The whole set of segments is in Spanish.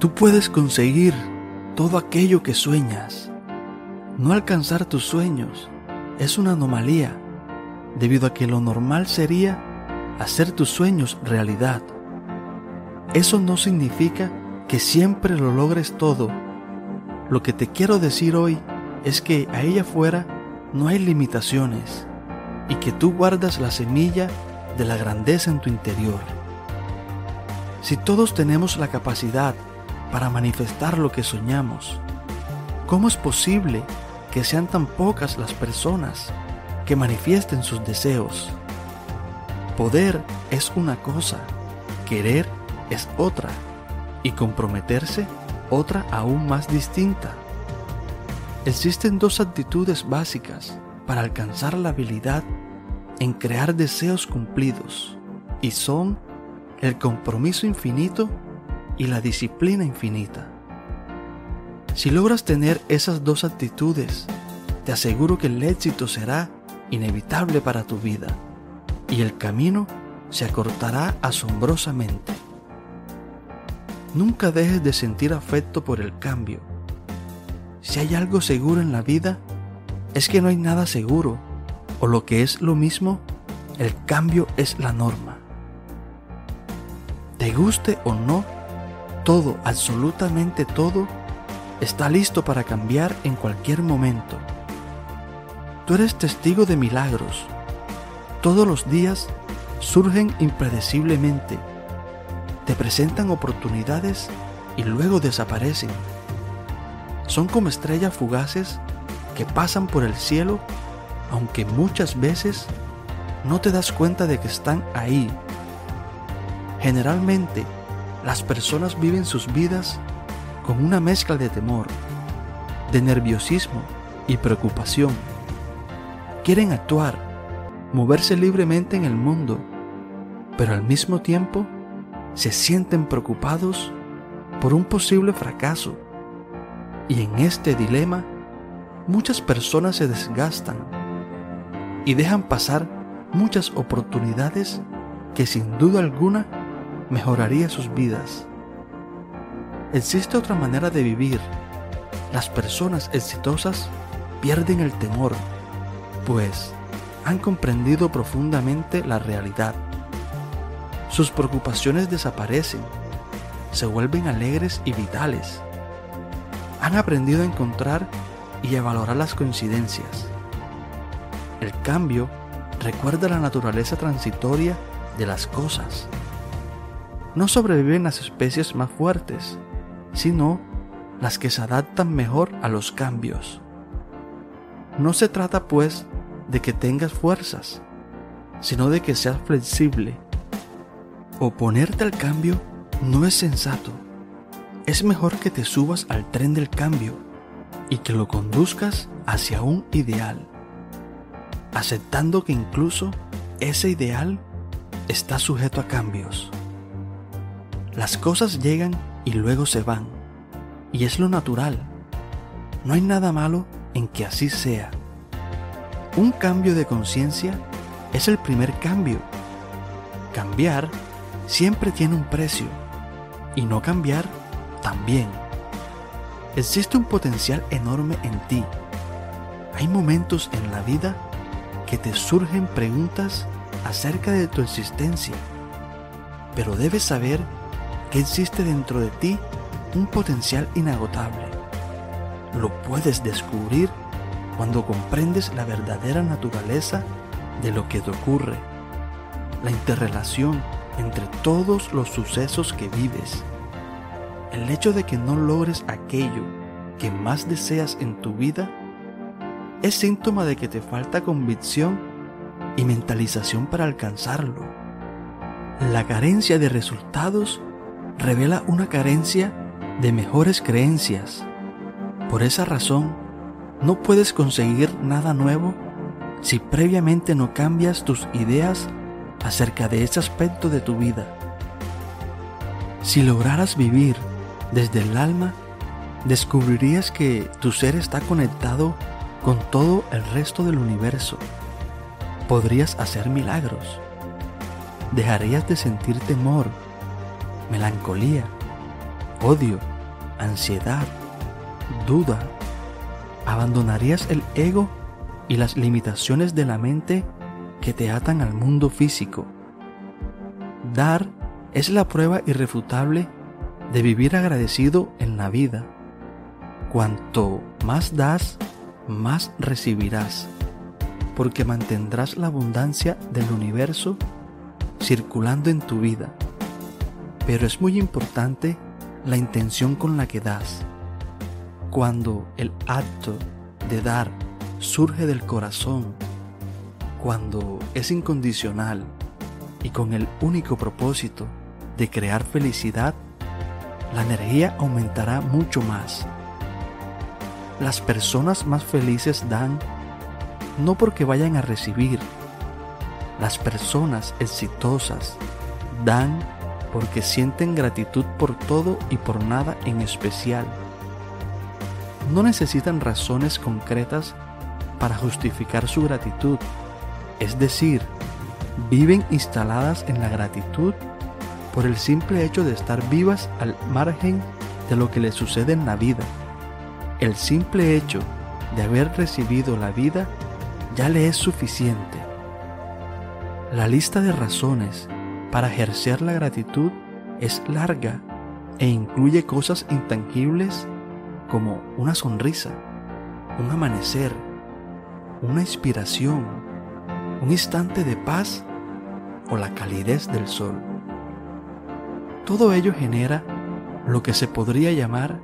Tú puedes conseguir todo aquello que sueñas. No alcanzar tus sueños es una anomalía, debido a que lo normal sería hacer tus sueños realidad. Eso no significa que siempre lo logres todo. Lo que te quiero decir hoy es que a ella fuera no hay limitaciones y que tú guardas la semilla de la grandeza en tu interior. Si todos tenemos la capacidad para manifestar lo que soñamos, ¿cómo es posible que sean tan pocas las personas que manifiesten sus deseos? Poder es una cosa, querer es otra y comprometerse otra aún más distinta. Existen dos actitudes básicas para alcanzar la habilidad en crear deseos cumplidos y son el compromiso infinito y la disciplina infinita. Si logras tener esas dos actitudes, te aseguro que el éxito será inevitable para tu vida y el camino se acortará asombrosamente. Nunca dejes de sentir afecto por el cambio. Si hay algo seguro en la vida, es que no hay nada seguro, o lo que es lo mismo, el cambio es la norma. Te guste o no, todo, absolutamente todo, está listo para cambiar en cualquier momento. Tú eres testigo de milagros. Todos los días surgen impredeciblemente. Te presentan oportunidades y luego desaparecen. Son como estrellas fugaces que pasan por el cielo, aunque muchas veces no te das cuenta de que están ahí. Generalmente, las personas viven sus vidas con una mezcla de temor, de nerviosismo y preocupación. Quieren actuar, moverse libremente en el mundo, pero al mismo tiempo se sienten preocupados por un posible fracaso. Y en este dilema, muchas personas se desgastan y dejan pasar muchas oportunidades que sin duda alguna mejoraría sus vidas. Existe otra manera de vivir. Las personas exitosas pierden el temor, pues han comprendido profundamente la realidad. Sus preocupaciones desaparecen, se vuelven alegres y vitales. Han aprendido a encontrar y a valorar las coincidencias. El cambio recuerda la naturaleza transitoria de las cosas. No sobreviven las especies más fuertes, sino las que se adaptan mejor a los cambios. No se trata pues de que tengas fuerzas, sino de que seas flexible. Oponerte al cambio no es sensato. Es mejor que te subas al tren del cambio y que lo conduzcas hacia un ideal, aceptando que incluso ese ideal está sujeto a cambios. Las cosas llegan y luego se van, y es lo natural. No hay nada malo en que así sea. Un cambio de conciencia es el primer cambio. Cambiar siempre tiene un precio, y no cambiar también. Existe un potencial enorme en ti. Hay momentos en la vida que te surgen preguntas acerca de tu existencia, pero debes saber que existe dentro de ti un potencial inagotable. Lo puedes descubrir cuando comprendes la verdadera naturaleza de lo que te ocurre, la interrelación entre todos los sucesos que vives. El hecho de que no logres aquello que más deseas en tu vida es síntoma de que te falta convicción y mentalización para alcanzarlo. La carencia de resultados revela una carencia de mejores creencias. Por esa razón, no puedes conseguir nada nuevo si previamente no cambias tus ideas acerca de ese aspecto de tu vida. Si lograras vivir desde el alma, descubrirías que tu ser está conectado con todo el resto del universo. Podrías hacer milagros. Dejarías de sentir temor, melancolía, odio, ansiedad, duda. Abandonarías el ego y las limitaciones de la mente que te atan al mundo físico. Dar es la prueba irrefutable de vivir agradecido en la vida. Cuanto más das, más recibirás, porque mantendrás la abundancia del universo circulando en tu vida. Pero es muy importante la intención con la que das. Cuando el acto de dar surge del corazón, cuando es incondicional y con el único propósito de crear felicidad, la energía aumentará mucho más. Las personas más felices dan no porque vayan a recibir. Las personas exitosas dan porque sienten gratitud por todo y por nada en especial. No necesitan razones concretas para justificar su gratitud, es decir, viven instaladas en la gratitud por el simple hecho de estar vivas al margen de lo que les sucede en la vida. El simple hecho de haber recibido la vida ya le es suficiente. La lista de razones para ejercer la gratitud es larga e incluye cosas intangibles como una sonrisa, un amanecer, una inspiración, un instante de paz o la calidez del sol. Todo ello genera lo que se podría llamar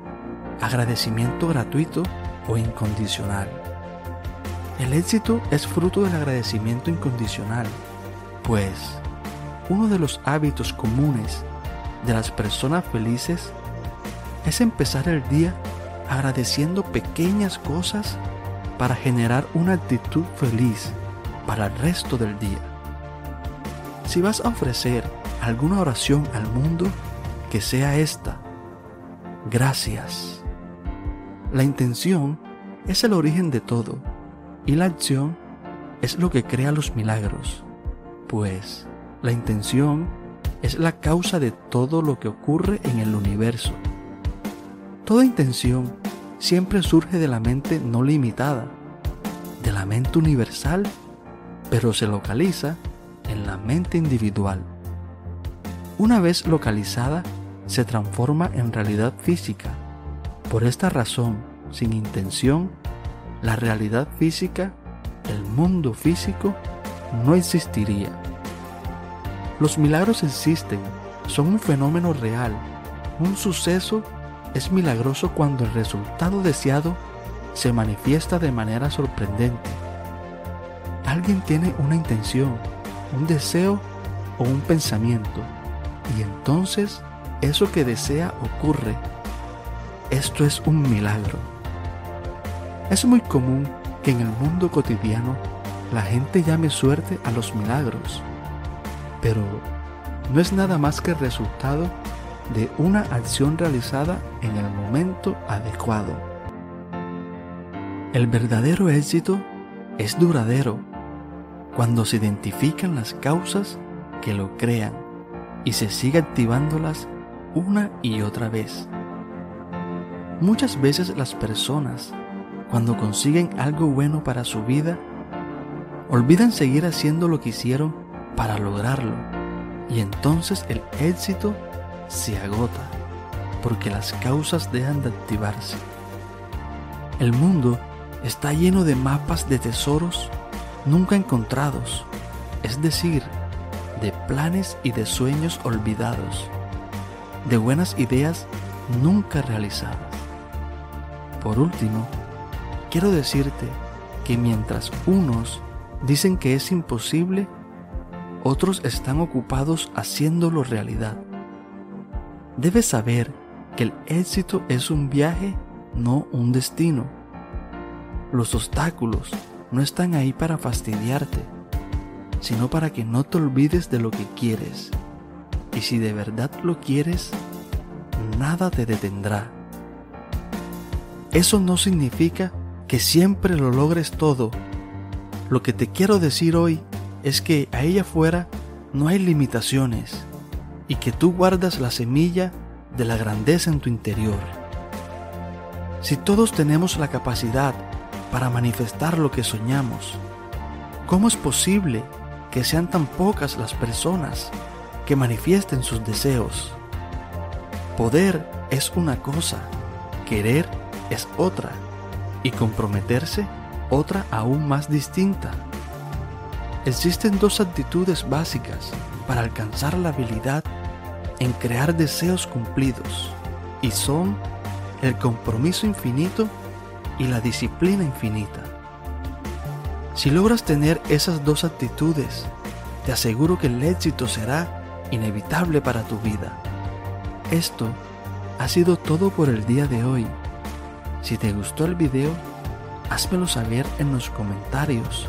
agradecimiento gratuito o incondicional. El éxito es fruto del agradecimiento incondicional, pues uno de los hábitos comunes de las personas felices es empezar el día agradeciendo pequeñas cosas para generar una actitud feliz para el resto del día. Si vas a ofrecer alguna oración al mundo, que sea esta. Gracias. La intención es el origen de todo y la acción es lo que crea los milagros, pues la intención es la causa de todo lo que ocurre en el universo. Toda intención siempre surge de la mente no limitada, de la mente universal, pero se localiza en la mente individual. Una vez localizada, se transforma en realidad física. Por esta razón, sin intención, la realidad física, el mundo físico, no existiría. Los milagros existen, son un fenómeno real. Un suceso es milagroso cuando el resultado deseado se manifiesta de manera sorprendente. Alguien tiene una intención, un deseo o un pensamiento y entonces eso que desea ocurre. Esto es un milagro. Es muy común que en el mundo cotidiano la gente llame suerte a los milagros pero no es nada más que el resultado de una acción realizada en el momento adecuado. El verdadero éxito es duradero cuando se identifican las causas que lo crean y se sigue activándolas una y otra vez. Muchas veces las personas, cuando consiguen algo bueno para su vida, olvidan seguir haciendo lo que hicieron para lograrlo y entonces el éxito se agota porque las causas dejan de activarse. El mundo está lleno de mapas de tesoros nunca encontrados, es decir, de planes y de sueños olvidados, de buenas ideas nunca realizadas. Por último, quiero decirte que mientras unos dicen que es imposible, otros están ocupados haciéndolo realidad. Debes saber que el éxito es un viaje, no un destino. Los obstáculos no están ahí para fastidiarte, sino para que no te olvides de lo que quieres. Y si de verdad lo quieres, nada te detendrá. Eso no significa que siempre lo logres todo. Lo que te quiero decir hoy es que ahí afuera no hay limitaciones y que tú guardas la semilla de la grandeza en tu interior. Si todos tenemos la capacidad para manifestar lo que soñamos, ¿cómo es posible que sean tan pocas las personas que manifiesten sus deseos? Poder es una cosa, querer es otra y comprometerse otra aún más distinta. Existen dos actitudes básicas para alcanzar la habilidad en crear deseos cumplidos y son el compromiso infinito y la disciplina infinita. Si logras tener esas dos actitudes, te aseguro que el éxito será inevitable para tu vida. Esto ha sido todo por el día de hoy. Si te gustó el video, házmelo saber en los comentarios